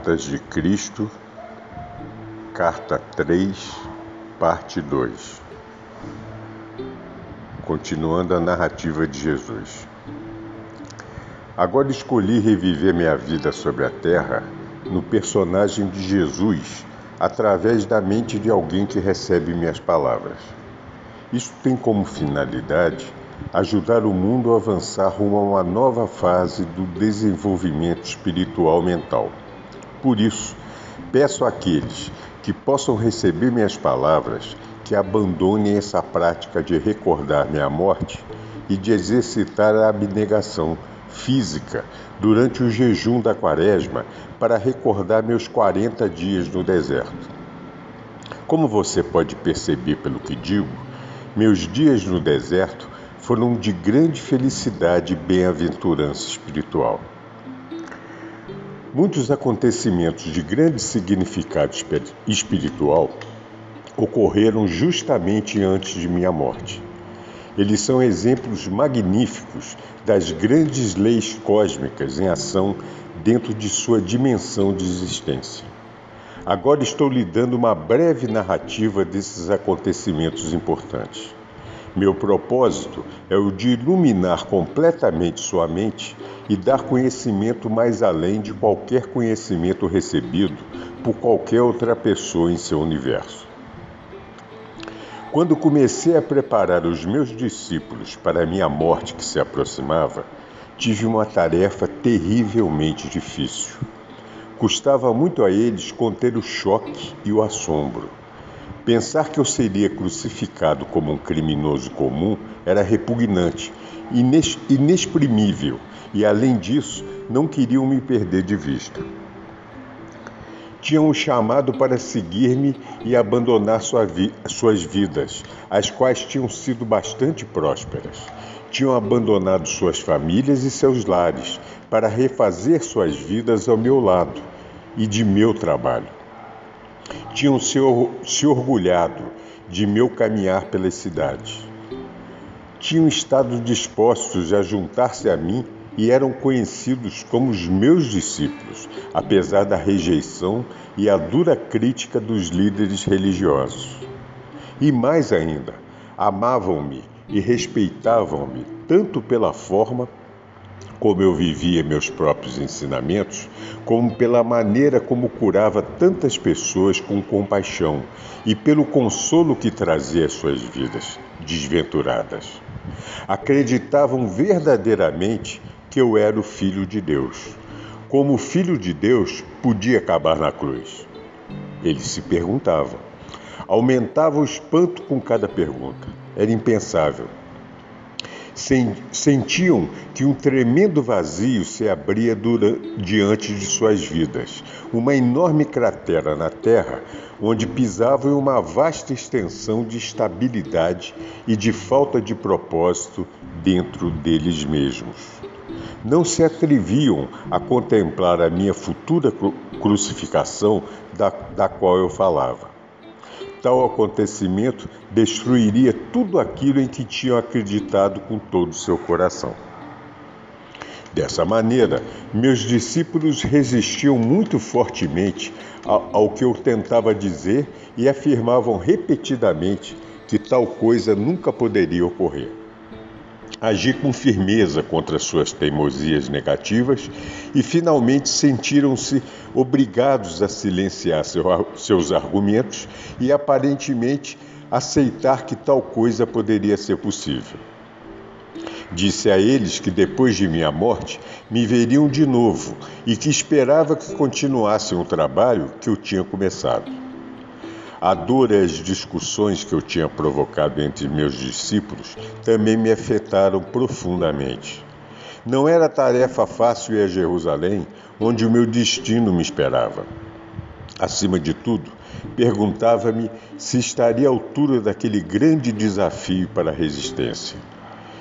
Cartas de Cristo, Carta 3, Parte 2. Continuando a narrativa de Jesus. Agora escolhi reviver minha vida sobre a terra no personagem de Jesus, através da mente de alguém que recebe minhas palavras. Isso tem como finalidade ajudar o mundo a avançar rumo a uma nova fase do desenvolvimento espiritual mental. Por isso, peço àqueles que possam receber minhas palavras que abandonem essa prática de recordar minha morte e de exercitar a abnegação física durante o jejum da quaresma para recordar meus 40 dias no deserto. Como você pode perceber pelo que digo, meus dias no deserto foram de grande felicidade e bem-aventurança espiritual. Muitos acontecimentos de grande significado espiritual ocorreram justamente antes de minha morte. Eles são exemplos magníficos das grandes leis cósmicas em ação dentro de sua dimensão de existência. Agora estou lhe dando uma breve narrativa desses acontecimentos importantes. Meu propósito é o de iluminar completamente sua mente e dar conhecimento mais além de qualquer conhecimento recebido por qualquer outra pessoa em seu universo. Quando comecei a preparar os meus discípulos para a minha morte que se aproximava, tive uma tarefa terrivelmente difícil. Custava muito a eles conter o choque e o assombro Pensar que eu seria crucificado como um criminoso comum era repugnante, inexprimível, e além disso, não queriam me perder de vista. Tinham um chamado para seguir-me e abandonar sua vi suas vidas, as quais tinham sido bastante prósperas. Tinham abandonado suas famílias e seus lares para refazer suas vidas ao meu lado e de meu trabalho tinham se, se orgulhado de meu caminhar pelas cidades. Tinham estado dispostos a juntar-se a mim e eram conhecidos como os meus discípulos, apesar da rejeição e a dura crítica dos líderes religiosos. E mais ainda, amavam-me e respeitavam-me tanto pela forma como eu vivia meus próprios ensinamentos, como pela maneira como curava tantas pessoas com compaixão e pelo consolo que trazia às suas vidas desventuradas. Acreditavam verdadeiramente que eu era o Filho de Deus. Como o Filho de Deus podia acabar na cruz? Eles se perguntavam. Aumentava o espanto com cada pergunta. Era impensável sentiam que um tremendo vazio se abria diante de suas vidas, uma enorme cratera na terra onde pisavam uma vasta extensão de estabilidade e de falta de propósito dentro deles mesmos. Não se atreviam a contemplar a minha futura crucificação da, da qual eu falava. Tal acontecimento destruiria tudo aquilo em que tinham acreditado com todo o seu coração. Dessa maneira, meus discípulos resistiam muito fortemente ao que eu tentava dizer e afirmavam repetidamente que tal coisa nunca poderia ocorrer agi com firmeza contra suas teimosias negativas e finalmente sentiram-se obrigados a silenciar seus argumentos e aparentemente aceitar que tal coisa poderia ser possível. Disse a eles que depois de minha morte me veriam de novo e que esperava que continuassem o trabalho que eu tinha começado. A dor e as discussões que eu tinha provocado entre meus discípulos também me afetaram profundamente. Não era tarefa fácil ir a Jerusalém, onde o meu destino me esperava. Acima de tudo, perguntava-me se estaria à altura daquele grande desafio para a resistência.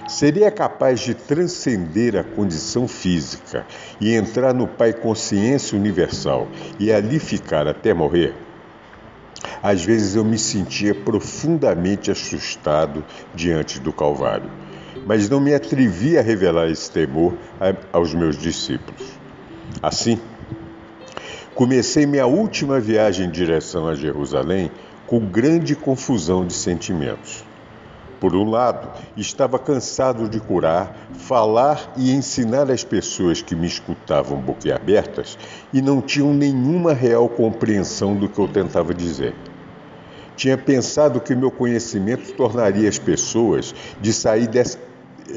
Seria capaz de transcender a condição física e entrar no Pai Consciência Universal e ali ficar até morrer? Às vezes eu me sentia profundamente assustado diante do Calvário, mas não me atrevia a revelar esse temor aos meus discípulos. Assim, comecei minha última viagem em direção a Jerusalém com grande confusão de sentimentos. Por um lado, estava cansado de curar, falar e ensinar as pessoas que me escutavam boquiabertas e não tinham nenhuma real compreensão do que eu tentava dizer. Tinha pensado que meu conhecimento tornaria as pessoas de sair, de,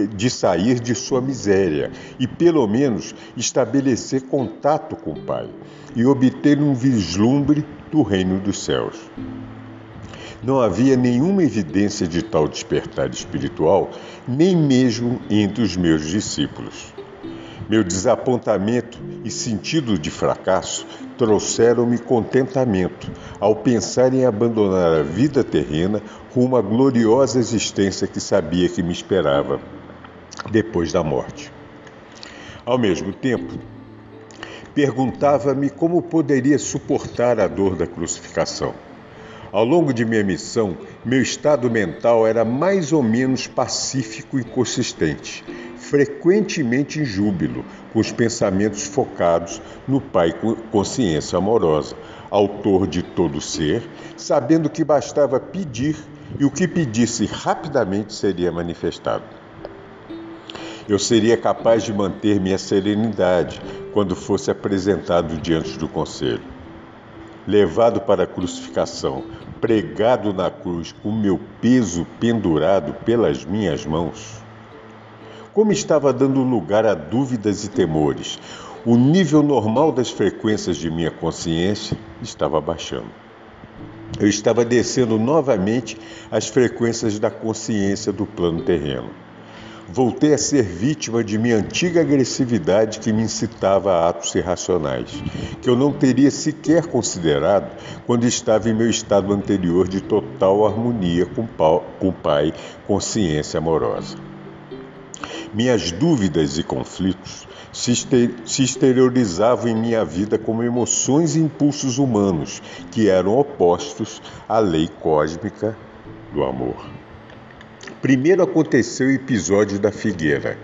de sair de sua miséria e, pelo menos, estabelecer contato com o Pai e obter um vislumbre do reino dos céus. Não havia nenhuma evidência de tal despertar espiritual, nem mesmo entre os meus discípulos. Meu desapontamento e sentido de fracasso trouxeram-me contentamento ao pensar em abandonar a vida terrena rumo à gloriosa existência que sabia que me esperava depois da morte. Ao mesmo tempo, perguntava-me como poderia suportar a dor da crucificação. Ao longo de minha missão, meu estado mental era mais ou menos pacífico e consistente, frequentemente em júbilo, com os pensamentos focados no Pai Consciência Amorosa, autor de todo ser, sabendo que bastava pedir e o que pedisse rapidamente seria manifestado. Eu seria capaz de manter minha serenidade quando fosse apresentado diante do conselho levado para a crucificação, pregado na cruz com meu peso pendurado pelas minhas mãos? Como estava dando lugar a dúvidas e temores, o nível normal das frequências de minha consciência estava baixando. Eu estava descendo novamente as frequências da consciência do plano terreno voltei a ser vítima de minha antiga agressividade que me incitava a atos irracionais, que eu não teria sequer considerado quando estava em meu estado anterior de total harmonia com o Pai, consciência amorosa. Minhas dúvidas e conflitos se exteriorizavam em minha vida como emoções e impulsos humanos que eram opostos à lei cósmica do amor. Primeiro aconteceu o episódio da figueira.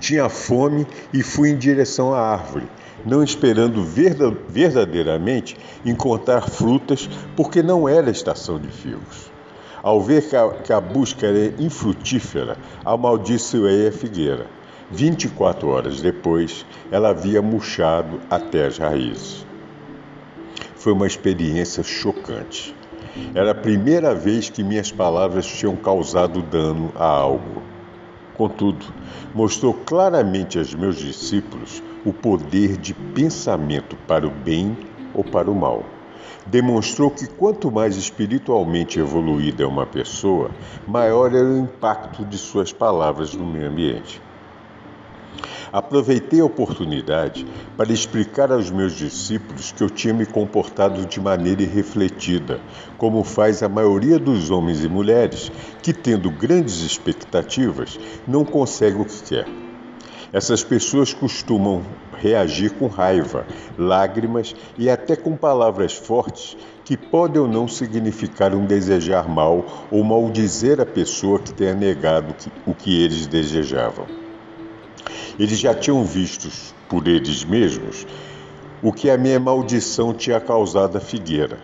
Tinha fome e fui em direção à árvore, não esperando verdadeiramente encontrar frutas, porque não era estação de figos. Ao ver que a, busca era infrutífera, amaldiçoei a figueira. 24 horas depois, ela havia murchado até as raízes. Foi uma experiência chocante. Era a primeira vez que minhas palavras tinham causado dano a algo. Contudo, mostrou claramente aos meus discípulos o poder de pensamento para o bem ou para o mal. Demonstrou que quanto mais espiritualmente evoluída é uma pessoa, maior era o impacto de suas palavras no meio ambiente. Aproveitei a oportunidade para explicar aos meus discípulos que eu tinha me comportado de maneira irrefletida, como faz a maioria dos homens e mulheres que, tendo grandes expectativas, não conseguem o que quer. Essas pessoas costumam reagir com raiva, lágrimas e até com palavras fortes que podem ou não significar um desejar mal ou maldizer a pessoa que tenha negado o que eles desejavam. Eles já tinham visto por eles mesmos o que a minha maldição tinha causado à figueira.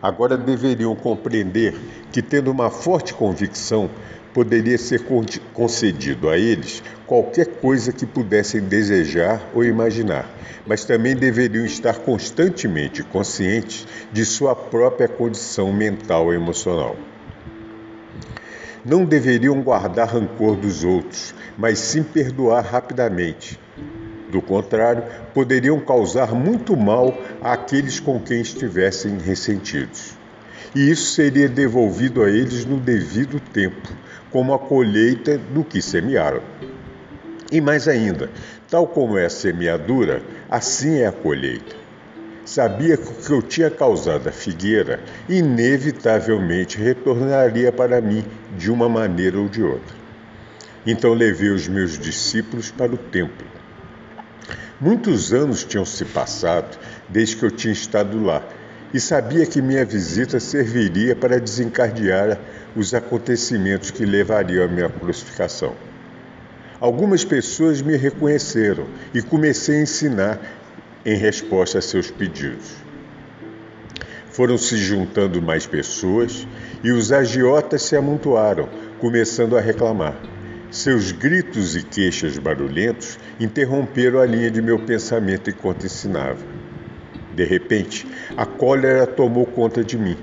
Agora deveriam compreender que, tendo uma forte convicção, poderia ser concedido a eles qualquer coisa que pudessem desejar ou imaginar, mas também deveriam estar constantemente conscientes de sua própria condição mental e emocional. Não deveriam guardar rancor dos outros, mas sim perdoar rapidamente. Do contrário, poderiam causar muito mal àqueles com quem estivessem ressentidos. E isso seria devolvido a eles no devido tempo, como a colheita do que semearam. E mais ainda, tal como é a semeadura, assim é a colheita. Sabia que o que eu tinha causado à figueira inevitavelmente retornaria para mim de uma maneira ou de outra. Então levei os meus discípulos para o templo. Muitos anos tinham se passado desde que eu tinha estado lá e sabia que minha visita serviria para desencadear os acontecimentos que levariam à minha crucificação. Algumas pessoas me reconheceram e comecei a ensinar em resposta a seus pedidos. Foram se juntando mais pessoas e os agiotas se amontoaram, começando a reclamar. Seus gritos e queixas barulhentos interromperam a linha de meu pensamento enquanto ensinava. De repente, a cólera tomou conta de mim.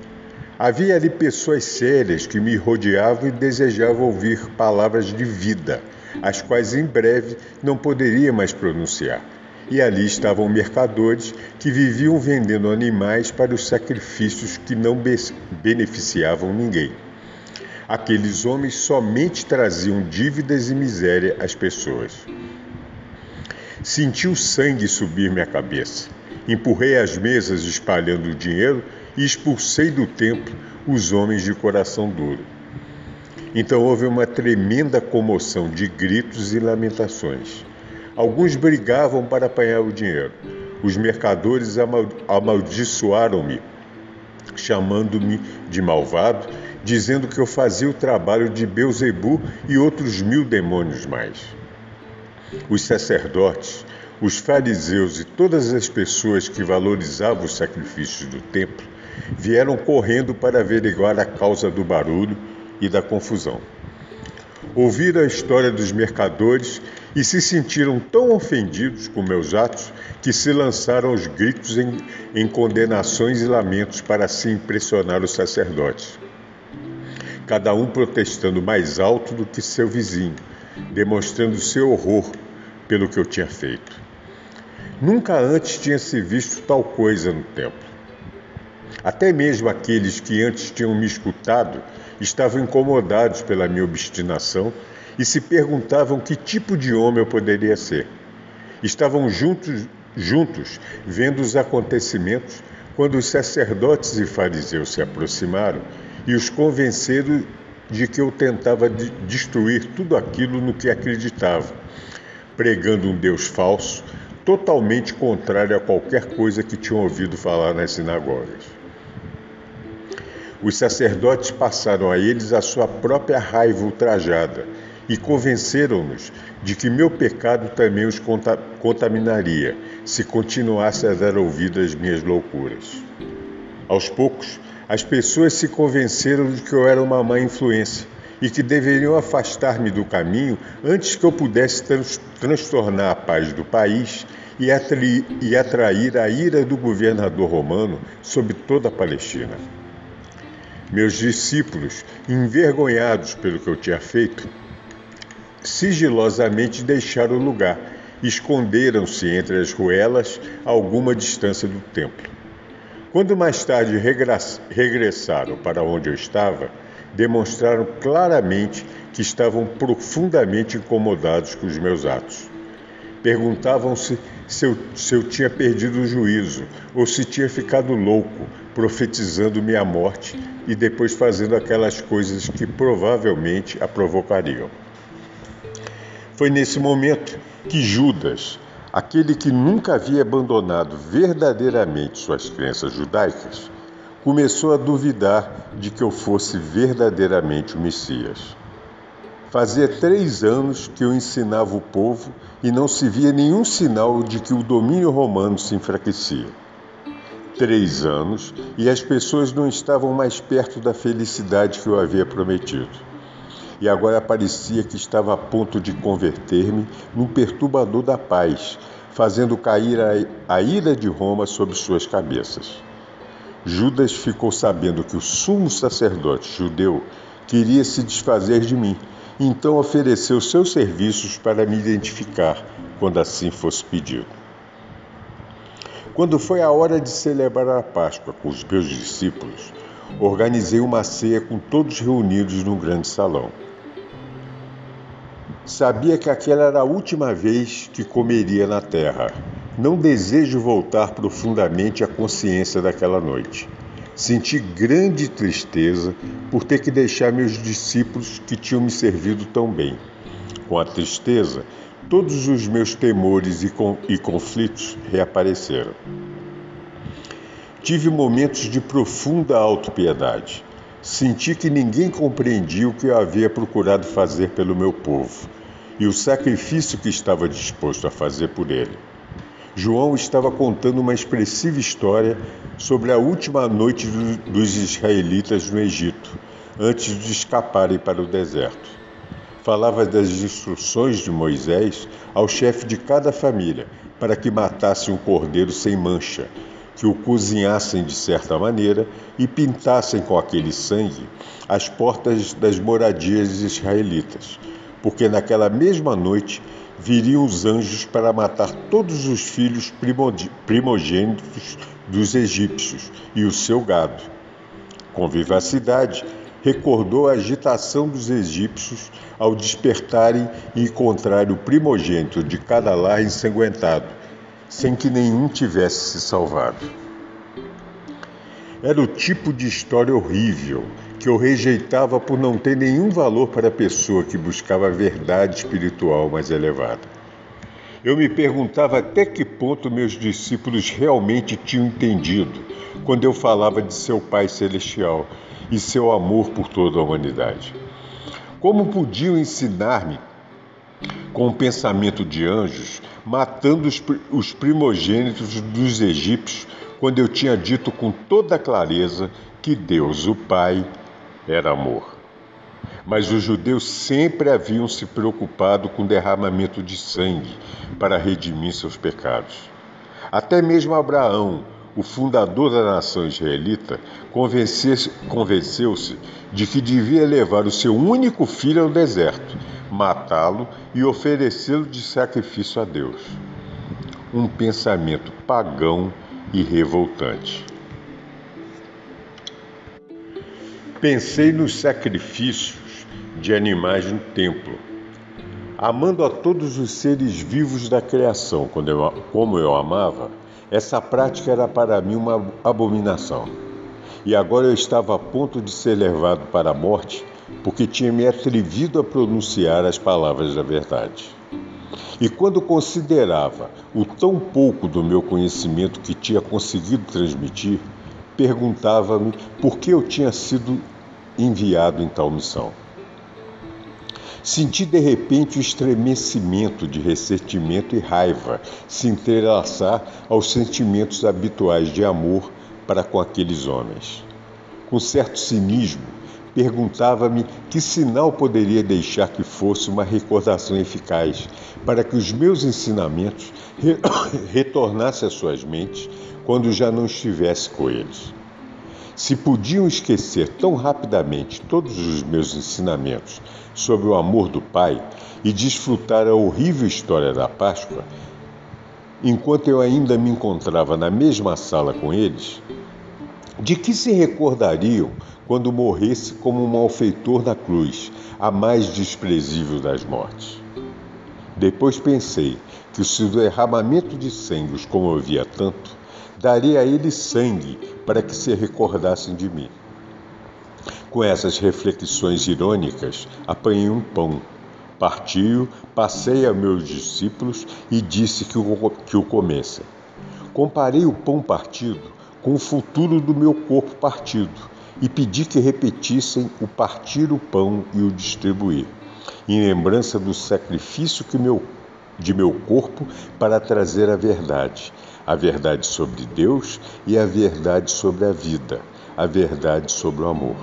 Havia ali pessoas sérias que me rodeavam e desejavam ouvir palavras de vida, as quais em breve não poderia mais pronunciar. E ali estavam mercadores que viviam vendendo animais para os sacrifícios que não beneficiavam ninguém. Aqueles homens somente traziam dívidas e miséria às pessoas. Senti o sangue subir minha cabeça. Empurrei as mesas espalhando o dinheiro e expulsei do templo os homens de coração duro. Então houve uma tremenda comoção de gritos e lamentações. Alguns brigavam para apanhar o dinheiro. Os mercadores amaldiçoaram-me, chamando-me de malvado, dizendo que eu fazia o trabalho de Beuzebu e outros mil demônios mais. Os sacerdotes, os fariseus e todas as pessoas que valorizavam os sacrifícios do templo vieram correndo para averiguar a causa do barulho e da confusão. Ouviram a história dos mercadores e se sentiram tão ofendidos com meus atos que se lançaram aos gritos em, em condenações e lamentos para assim impressionar os sacerdotes. Cada um protestando mais alto do que seu vizinho, demonstrando seu horror pelo que eu tinha feito. Nunca antes tinha se visto tal coisa no templo. Até mesmo aqueles que antes tinham me escutado estavam incomodados pela minha obstinação e se perguntavam que tipo de homem eu poderia ser. Estavam juntos, juntos vendo os acontecimentos quando os sacerdotes e fariseus se aproximaram e os convenceram de que eu tentava de destruir tudo aquilo no que acreditava, pregando um Deus falso totalmente contrário a qualquer coisa que tinham ouvido falar nas sinagogas. Os sacerdotes passaram a eles a sua própria raiva ultrajada e convenceram-nos de que meu pecado também os contaminaria se continuasse a dar ouvido às minhas loucuras. Aos poucos, as pessoas se convenceram de que eu era uma má influência e que deveriam afastar-me do caminho antes que eu pudesse trans transtornar a paz do país e, atrair, e atrair a ira do governador romano sobre toda a Palestina. Meus discípulos, envergonhados pelo que eu tinha feito, sigilosamente deixaram o lugar, esconderam-se entre as ruelas a alguma distância do templo. Quando mais tarde regressaram para onde eu estava, demonstraram claramente que estavam profundamente incomodados com os meus atos. Perguntavam-se se eu, se eu tinha perdido o juízo ou se tinha ficado louco, profetizando minha morte e depois fazendo aquelas coisas que provavelmente a provocariam. Foi nesse momento que Judas, aquele que nunca havia abandonado verdadeiramente suas crenças judaicas, começou a duvidar de que eu fosse verdadeiramente o Messias. Fazia três anos que eu ensinava o povo e não se via nenhum sinal de que o domínio romano se enfraquecia. Três anos e as pessoas não estavam mais perto da felicidade que eu havia prometido. E agora parecia que estava a ponto de converter-me num perturbador da paz, fazendo cair a, a ira de Roma sobre suas cabeças. Judas ficou sabendo que o sumo sacerdote judeu queria se desfazer de mim, então ofereceu seus serviços para me identificar quando assim fosse pedido. Quando foi a hora de celebrar a Páscoa com os meus discípulos, organizei uma ceia com todos reunidos num grande salão. Sabia que aquela era a última vez que comeria na terra. Não desejo voltar profundamente à consciência daquela noite. Senti grande tristeza por ter que deixar meus discípulos que tinham me servido tão bem. Com a tristeza, todos os meus temores e, e conflitos reapareceram. Tive momentos de profunda autopiedade. Senti que ninguém compreendia o que eu havia procurado fazer pelo meu povo e o sacrifício que estava disposto a fazer por ele. João estava contando uma expressiva história sobre a última noite dos israelitas no Egito, antes de escaparem para o deserto. Falava das instruções de Moisés ao chefe de cada família para que matasse um cordeiro sem mancha que o cozinhassem de certa maneira e pintassem com aquele sangue as portas das moradias israelitas, porque naquela mesma noite viriam os anjos para matar todos os filhos primogênitos dos egípcios e o seu gado. Com vivacidade, recordou a agitação dos egípcios ao despertarem e encontrarem o primogênito de cada lar ensanguentado sem que nenhum tivesse se salvado. Era o tipo de história horrível que eu rejeitava por não ter nenhum valor para a pessoa que buscava a verdade espiritual mais elevada. Eu me perguntava até que ponto meus discípulos realmente tinham entendido quando eu falava de seu Pai Celestial e seu amor por toda a humanidade. Como podiam ensinar-me com o pensamento de anjos, matando os primogênitos dos egípcios, quando eu tinha dito com toda clareza que Deus, o Pai, era amor. Mas os judeus sempre haviam se preocupado com derramamento de sangue para redimir seus pecados. Até mesmo Abraão, o fundador da nação israelita, convenceu-se de que devia levar o seu único filho ao deserto, matá-lo e oferecê-lo de sacrifício a Deus. Um pensamento pagão e revoltante. Pensei nos sacrifícios de animais no templo, amando a todos os seres vivos da criação, como eu amava essa prática era para mim uma abominação. E agora eu estava a ponto de ser levado para a morte porque tinha me atrevido a pronunciar as palavras da verdade. E quando considerava o tão pouco do meu conhecimento que tinha conseguido transmitir, perguntava-me por que eu tinha sido enviado em tal missão. Senti de repente o estremecimento de ressentimento e raiva se entrelaçar aos sentimentos habituais de amor para com aqueles homens. Com certo cinismo, perguntava-me que sinal poderia deixar que fosse uma recordação eficaz para que os meus ensinamentos re retornassem às suas mentes quando já não estivesse com eles. Se podiam esquecer tão rapidamente todos os meus ensinamentos sobre o amor do Pai e desfrutar a horrível história da Páscoa, enquanto eu ainda me encontrava na mesma sala com eles, de que se recordariam quando morresse como um malfeitor na cruz, a mais desprezível das mortes? Depois pensei que se o derramamento de sangue os comovia tanto, daria a eles sangue para que se recordassem de mim. Com essas reflexões irônicas, apanhei um pão, parti-o, passei a meus discípulos e disse que o, que o comessem. Comparei o pão partido com o futuro do meu corpo partido e pedi que repetissem o partir o pão e o distribuir, em lembrança do sacrifício meu, de meu corpo para trazer a verdade, a verdade sobre Deus e a verdade sobre a vida, a verdade sobre o amor.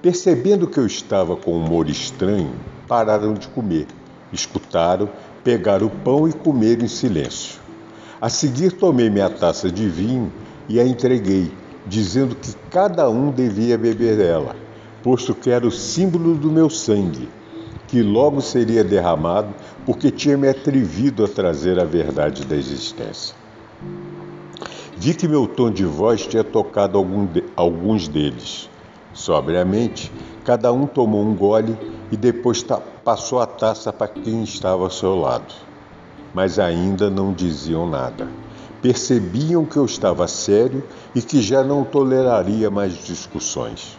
Percebendo que eu estava com um humor estranho, pararam de comer, escutaram, pegaram o pão e comeram em silêncio. A seguir, tomei minha taça de vinho e a entreguei, dizendo que cada um devia beber dela, posto que era o símbolo do meu sangue, que logo seria derramado porque tinha me atrevido a trazer a verdade da existência. Vi que meu tom de voz tinha tocado de, alguns deles. Sobriamente, cada um tomou um gole e depois passou a taça para quem estava ao seu lado, mas ainda não diziam nada. Percebiam que eu estava sério e que já não toleraria mais discussões.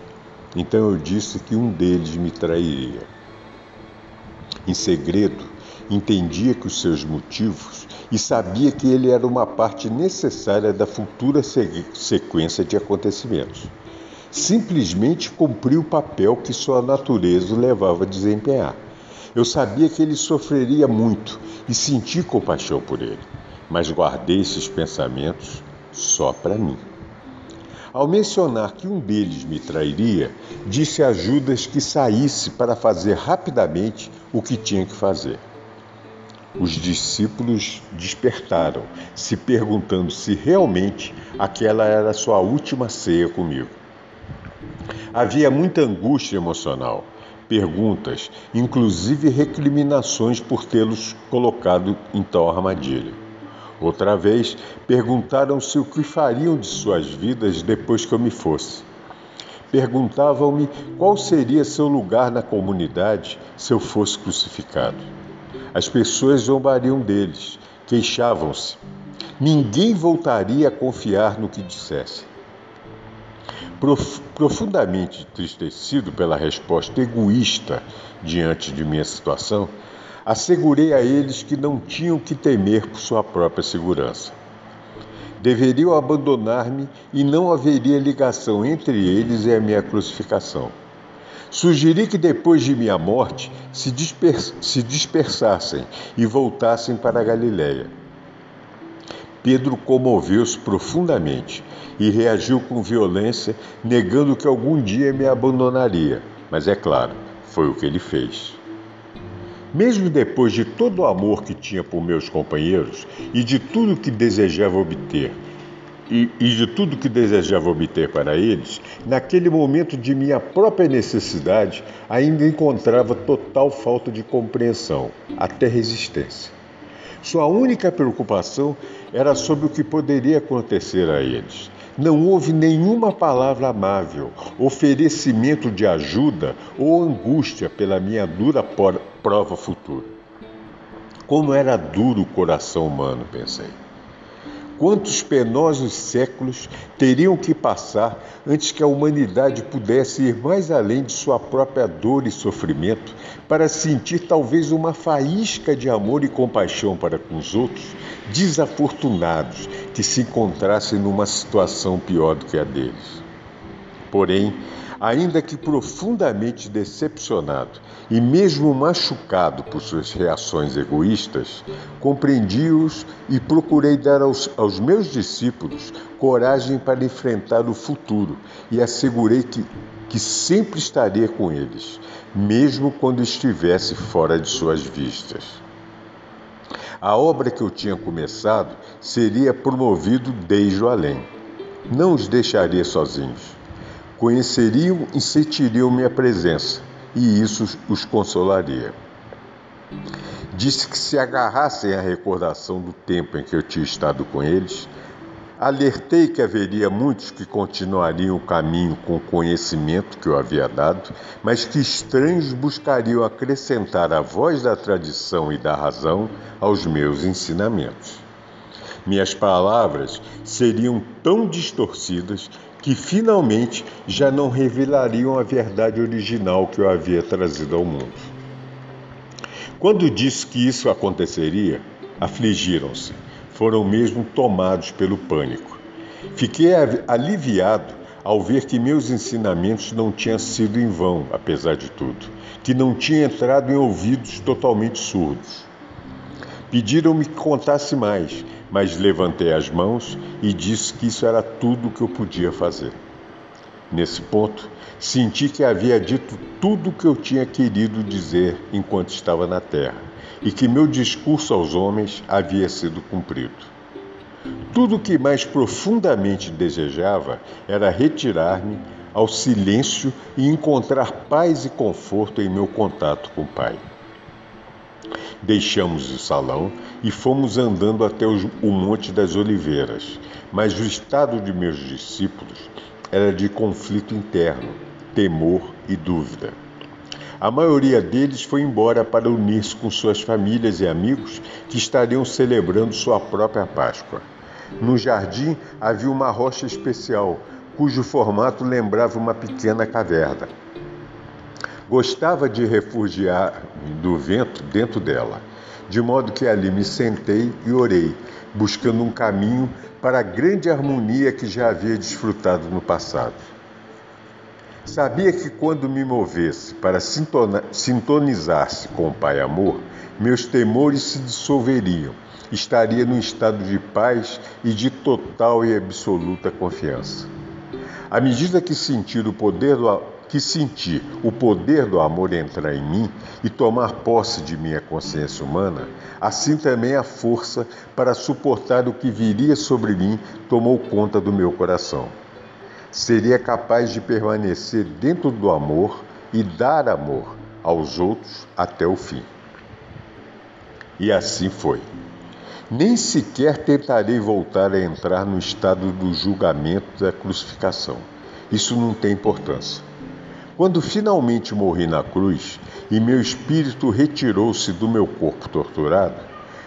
Então eu disse que um deles me trairia. Em segredo, entendia que os seus motivos e sabia que ele era uma parte necessária da futura sequência de acontecimentos. Simplesmente cumpriu o papel que sua natureza o levava a desempenhar. Eu sabia que ele sofreria muito e senti compaixão por ele, mas guardei esses pensamentos só para mim. Ao mencionar que um deles me trairia, disse a Judas que saísse para fazer rapidamente o que tinha que fazer. Os discípulos despertaram, se perguntando se realmente aquela era a sua última ceia comigo. Havia muita angústia emocional, perguntas, inclusive recriminações por tê-los colocado em tal armadilha. Outra vez, perguntaram-se o que fariam de suas vidas depois que eu me fosse. Perguntavam-me qual seria seu lugar na comunidade se eu fosse crucificado. As pessoas zombariam deles, queixavam-se. Ninguém voltaria a confiar no que dissesse. Prof profundamente entristecido pela resposta egoísta diante de minha situação, assegurei a eles que não tinham que temer por sua própria segurança. Deveriam abandonar-me e não haveria ligação entre eles e a minha crucificação. Sugeri que depois de minha morte se, disper se dispersassem e voltassem para a Galiléia. Pedro comoveu-se profundamente e reagiu com violência, negando que algum dia me abandonaria. Mas é claro, foi o que ele fez. Mesmo depois de todo o amor que tinha por meus companheiros e de tudo que desejava obter, e, e de tudo que desejava obter para eles, naquele momento de minha própria necessidade, ainda encontrava total falta de compreensão, até resistência. Sua única preocupação era sobre o que poderia acontecer a eles. Não houve nenhuma palavra amável, oferecimento de ajuda ou angústia pela minha dura prova futura. Como era duro o coração humano, pensei. Quantos penosos séculos teriam que passar antes que a humanidade pudesse ir mais além de sua própria dor e sofrimento para sentir talvez uma faísca de amor e compaixão para com os outros desafortunados que se encontrassem numa situação pior do que a deles? Porém, ainda que profundamente decepcionado e mesmo machucado por suas reações egoístas, compreendi-os e procurei dar aos, aos, meus discípulos coragem para enfrentar o futuro e assegurei que, que sempre estaria com eles, mesmo quando estivesse fora de suas vistas. A obra que eu tinha começado seria promovido desde o além. Não os deixaria sozinhos conheceriam e sentiriam minha presença, e isso os consolaria. Disse que se agarrassem à recordação do tempo em que eu tinha estado com eles, alertei que haveria muitos que continuariam o caminho com o conhecimento que eu havia dado, mas que estranhos buscariam acrescentar a voz da tradição e da razão aos meus ensinamentos. Minhas palavras seriam tão distorcidas que finalmente já não revelariam a verdade original que eu havia trazido ao mundo. Quando disse que isso aconteceria, afligiram-se, foram mesmo tomados pelo pânico. Fiquei aliviado ao ver que meus ensinamentos não tinham sido em vão, apesar de tudo, que não tinham entrado em ouvidos totalmente surdos. Pediram-me que contasse mais, mas levantei as mãos e disse que isso era tudo o que eu podia fazer. Nesse ponto, senti que havia dito tudo o que eu tinha querido dizer enquanto estava na terra e que meu discurso aos homens havia sido cumprido. Tudo o que mais profundamente desejava era retirar-me ao silêncio e encontrar paz e conforto em meu contato com o Pai. Deixamos o salão e fomos andando até o Monte das Oliveiras, mas o estado de meus discípulos era de conflito interno, temor e dúvida. A maioria deles foi embora para unir-se com suas famílias e amigos que estariam celebrando sua própria Páscoa. No jardim havia uma rocha especial, cujo formato lembrava uma pequena caverna. Gostava de refugiar-me do vento dentro dela, de modo que ali me sentei e orei, buscando um caminho para a grande harmonia que já havia desfrutado no passado. Sabia que quando me movesse para sintonizar-se com o Pai Amor, meus temores se dissolveriam, estaria num estado de paz e de total e absoluta confiança. À medida que sentir o poder do que sentir o poder do amor entrar em mim e tomar posse de minha consciência humana, assim também a força para suportar o que viria sobre mim tomou conta do meu coração. Seria capaz de permanecer dentro do amor e dar amor aos outros até o fim. E assim foi. Nem sequer tentarei voltar a entrar no estado do julgamento da crucificação. Isso não tem importância. Quando finalmente morri na cruz e meu espírito retirou-se do meu corpo torturado,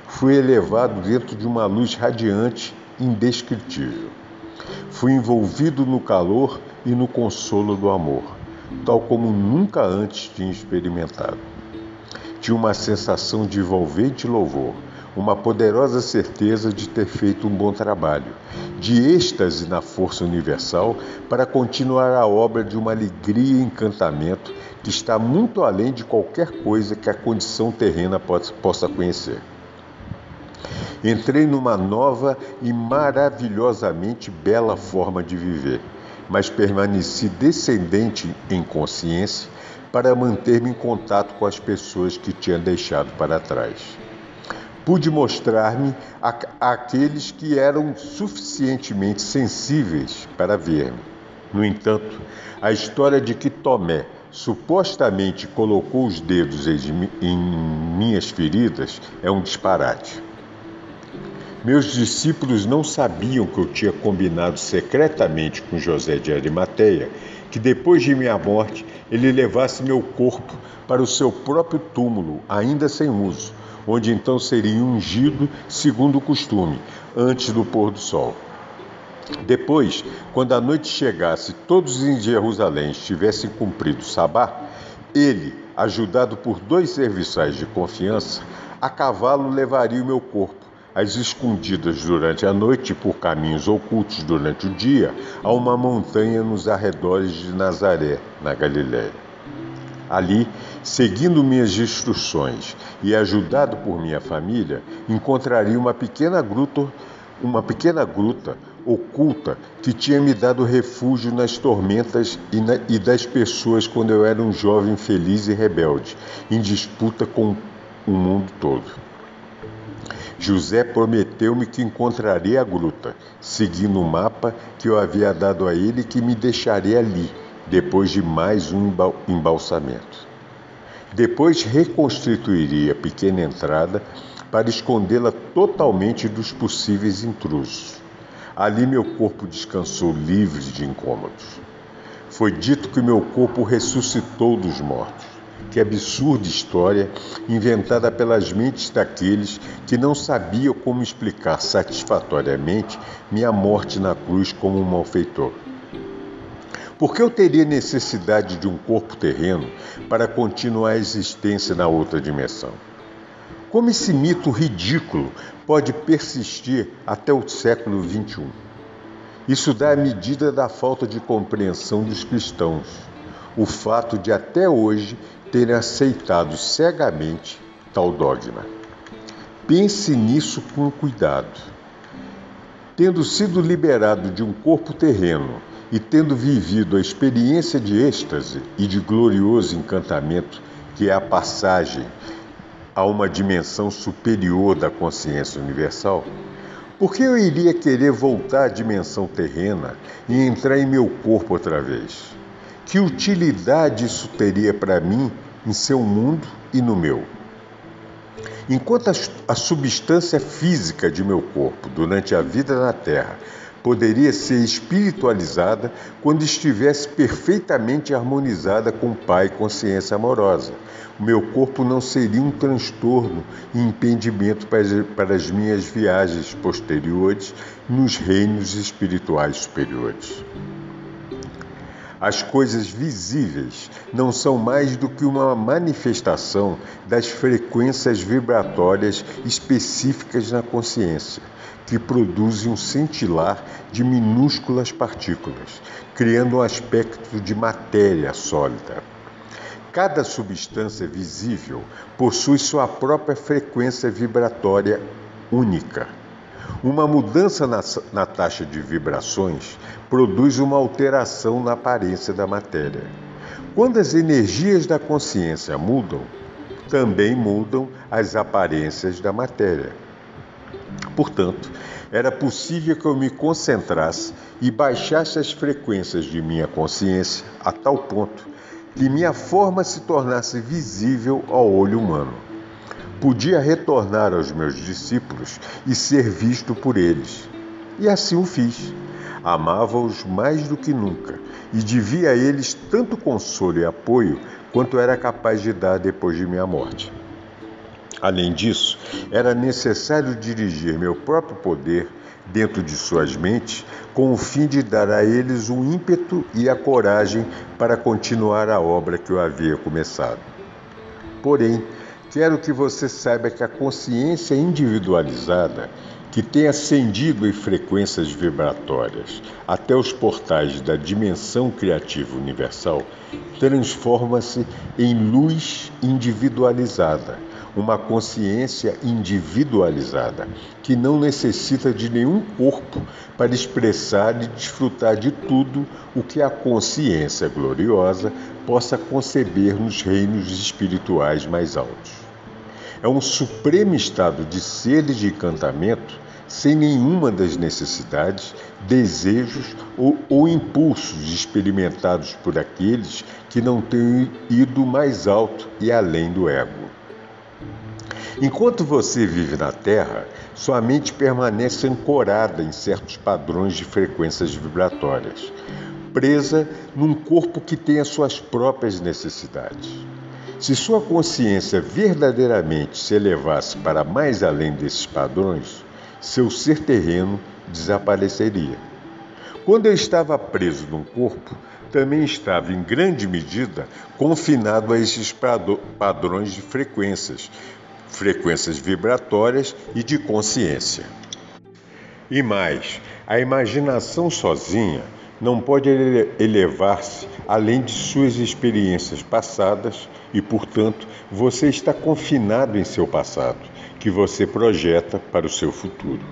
fui elevado dentro de uma luz radiante, indescritível. Fui envolvido no calor e no consolo do amor, tal como nunca antes tinha experimentado. Tinha uma sensação de envolvente louvor uma poderosa certeza de ter feito um bom trabalho, de êxtase na força universal para continuar a obra de uma alegria e encantamento que está muito além de qualquer coisa que a condição terrena possa conhecer. Entrei numa nova e maravilhosamente bela forma de viver, mas permaneci descendente em consciência para manter-me em contato com as pessoas que tinha deixado para trás pude mostrar-me àqueles que eram suficientemente sensíveis para ver-me. No entanto, a história de que Tomé supostamente colocou os dedos em minhas feridas é um disparate. Meus discípulos não sabiam que eu tinha combinado secretamente com José de Arimateia que depois de minha morte ele levasse meu corpo para o seu próprio túmulo, ainda sem uso, onde então seria ungido segundo o costume, antes do pôr do sol. Depois, quando a noite chegasse, todos em Jerusalém tivessem cumprido o sabá, ele, ajudado por dois serviçais de confiança, a cavalo levaria o meu corpo, às escondidas durante a noite por caminhos ocultos durante o dia, a uma montanha nos arredores de Nazaré, na Galiléia. Ali, seguindo minhas instruções e ajudado por minha família, encontraria uma pequena gruta, uma pequena gruta oculta que tinha me dado refúgio nas tormentas e, na, e das pessoas quando eu era um jovem feliz e rebelde, em disputa com o mundo todo. José prometeu-me que encontraria a gruta, seguindo o mapa que eu havia dado a ele que me deixaria ali depois de mais um embalsamento. Depois reconstituiria a pequena entrada para escondê-la totalmente dos possíveis intrusos. Ali meu corpo descansou livre de incômodos. Foi dito que meu corpo ressuscitou dos mortos. Que absurda história inventada pelas mentes daqueles que não sabiam como explicar satisfatoriamente minha morte na cruz como um malfeitor. Por que eu teria necessidade de um corpo terreno para continuar a existência na outra dimensão? Como esse mito ridículo pode persistir até o século XXI? Isso dá a medida da falta de compreensão dos cristãos, o fato de até hoje terem aceitado cegamente tal dogma. Pense nisso com cuidado. Tendo sido liberado de um corpo terreno e tendo vivido a experiência de êxtase e de glorioso encantamento, que é a passagem a uma dimensão superior da consciência universal, por que eu iria querer voltar à dimensão terrena e entrar em meu corpo outra vez? Que utilidade isso teria para mim em seu mundo e no meu? Enquanto a substância física de meu corpo durante a vida na Terra poderia ser espiritualizada quando estivesse perfeitamente harmonizada com o Pai consciência amorosa. O meu corpo não seria um transtorno e impedimento para as minhas viagens posteriores nos reinos espirituais superiores. As coisas visíveis não são mais do que uma manifestação das frequências vibratórias específicas na consciência, que produzem um cintilar de minúsculas partículas, criando um aspecto de matéria sólida. Cada substância visível possui sua própria frequência vibratória única uma mudança na, na taxa de vibrações produz uma alteração na aparência da matéria. Quando as energias da consciência mudam, também mudam as aparências da matéria. Portanto, era possível que eu me concentrasse e baixasse as frequências de minha consciência a tal ponto que minha forma se tornasse visível ao olho humano podia retornar aos meus discípulos e ser visto por eles. E assim o fiz. Amava-os mais do que nunca e devia a eles tanto consolo e apoio quanto era capaz de dar depois de minha morte. Além disso, era necessário dirigir meu próprio poder dentro de suas mentes com o fim de dar a eles o ímpeto e a coragem para continuar a obra que eu havia começado. Porém, Quero que você saiba que a consciência individualizada, que tem ascendido em frequências vibratórias até os portais da dimensão criativa universal, transforma-se em luz individualizada, uma consciência individualizada que não necessita de nenhum corpo para expressar e desfrutar de tudo o que a consciência gloriosa possa conceber nos reinos espirituais mais altos. É um supremo estado de ser e de encantamento sem nenhuma das necessidades, desejos ou, ou, impulsos experimentados por aqueles que não têm ido mais alto e além do ego. Enquanto você vive na Terra, sua mente permanece ancorada em certos padrões de frequências vibratórias, presa num corpo que tem as suas próprias necessidades. Se sua consciência verdadeiramente se elevasse para mais além desses padrões, seu ser terreno desapareceria. Quando eu estava preso num corpo, também estava em grande medida confinado a esses padrões de frequências, frequências vibratórias e de consciência. E mais, a imaginação sozinha não pode elevar-se além de suas experiências passadas e, portanto, você está confinado em seu passado, que você projeta para o seu futuro.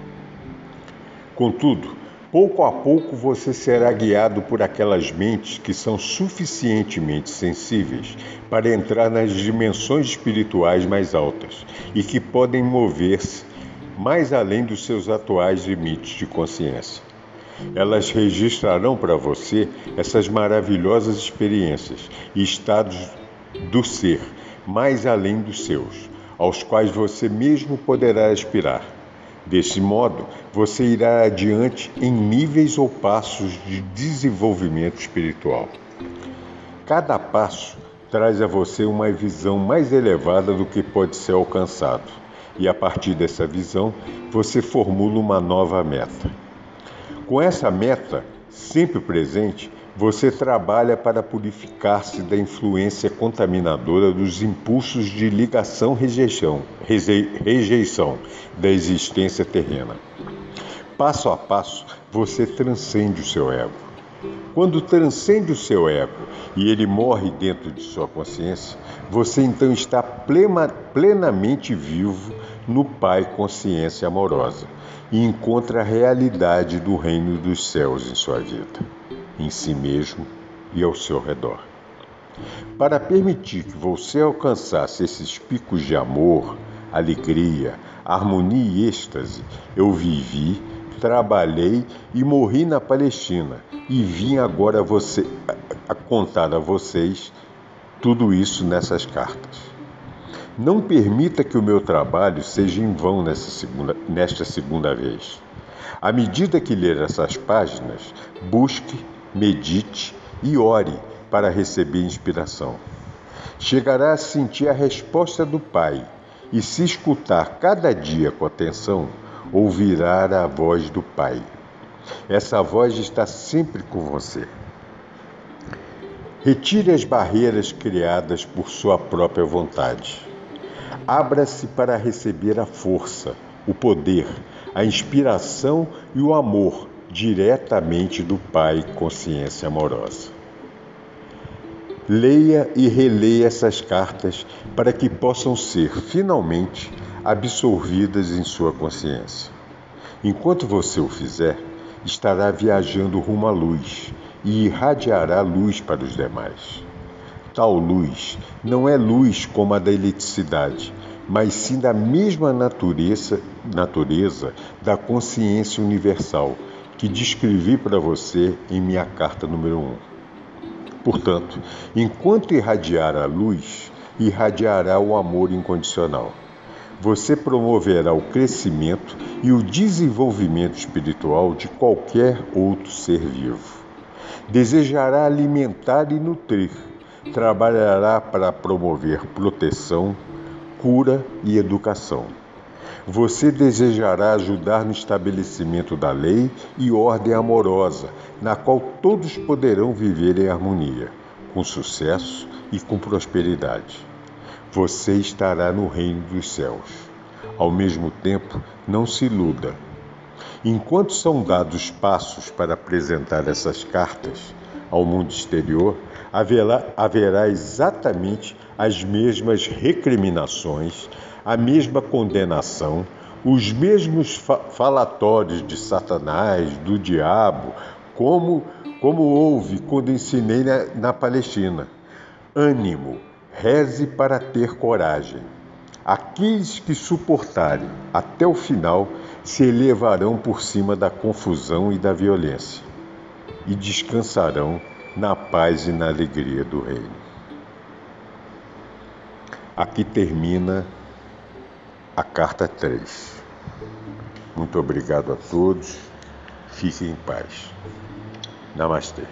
Contudo, pouco a pouco você será guiado por aquelas mentes que são suficientemente sensíveis para entrar nas dimensões espirituais mais altas e que podem mover-se mais além dos seus atuais limites de consciência. Elas registrarão para você essas maravilhosas experiências e estados do ser, mais além dos seus, aos quais você mesmo poderá aspirar. Desse modo, você irá adiante em níveis ou passos de desenvolvimento espiritual. Cada passo traz a você uma visão mais elevada do que pode ser alcançado, e a partir dessa visão, você formula uma nova meta. Com essa meta sempre presente, você trabalha para purificar-se da influência contaminadora dos impulsos de ligação-rejeição rejeição da existência terrena. Passo a passo, você transcende o seu ego. Quando transcende o seu ego e ele morre dentro de sua consciência, você então está plena, plenamente vivo no Pai Consciência Amorosa e encontra a realidade do reino dos céus em sua vida, em si mesmo e ao seu redor. Para permitir que você alcançasse esses picos de amor, alegria, harmonia e êxtase, eu vivi, trabalhei e morri na Palestina e vim agora você, a contar a vocês tudo isso nessas cartas. Não permita que o meu trabalho seja em vão nessa segunda, nesta segunda vez. À medida que ler essas páginas, busque, medite e ore para receber inspiração. Chegará a sentir a resposta do Pai e, se escutar cada dia com atenção, ouvirá a voz do Pai. Essa voz está sempre com você. Retire as barreiras criadas por sua própria vontade. Abra-se para receber a força, o poder, a inspiração e o amor diretamente do Pai Consciência Amorosa. Leia e releia essas cartas para que possam ser finalmente absorvidas em sua consciência. Enquanto você o fizer, estará viajando rumo à luz e irradiará luz para os demais. Tal luz não é luz como a da eletricidade, mas sim da mesma natureza, natureza da consciência universal que descrevi para você em minha carta número 1. Portanto, enquanto irradiar a luz, irradiará o amor incondicional. Você promoverá o crescimento e o desenvolvimento espiritual de qualquer outro ser vivo. Desejará alimentar e nutrir. Trabalhará para promover proteção, cura e educação. Você desejará ajudar no estabelecimento da lei e ordem amorosa, na qual todos poderão viver em harmonia, com sucesso e com prosperidade. Você estará no reino dos céus. Ao mesmo tempo, não se iluda. Enquanto são dados passos para apresentar essas cartas ao mundo exterior, haverá, haverá exatamente as mesmas recriminações a mesma condenação, os mesmos fa falatórios de Satanás, do diabo, como, como houve quando ensinei na, na Palestina. Ânimo, reze para ter coragem. Aqueles que suportarem até o final se elevarão por cima da confusão e da violência e descansarão na paz e na alegria do Reino. Aqui termina a carta 3. Muito obrigado a todos. Fiquem em paz. Namastê.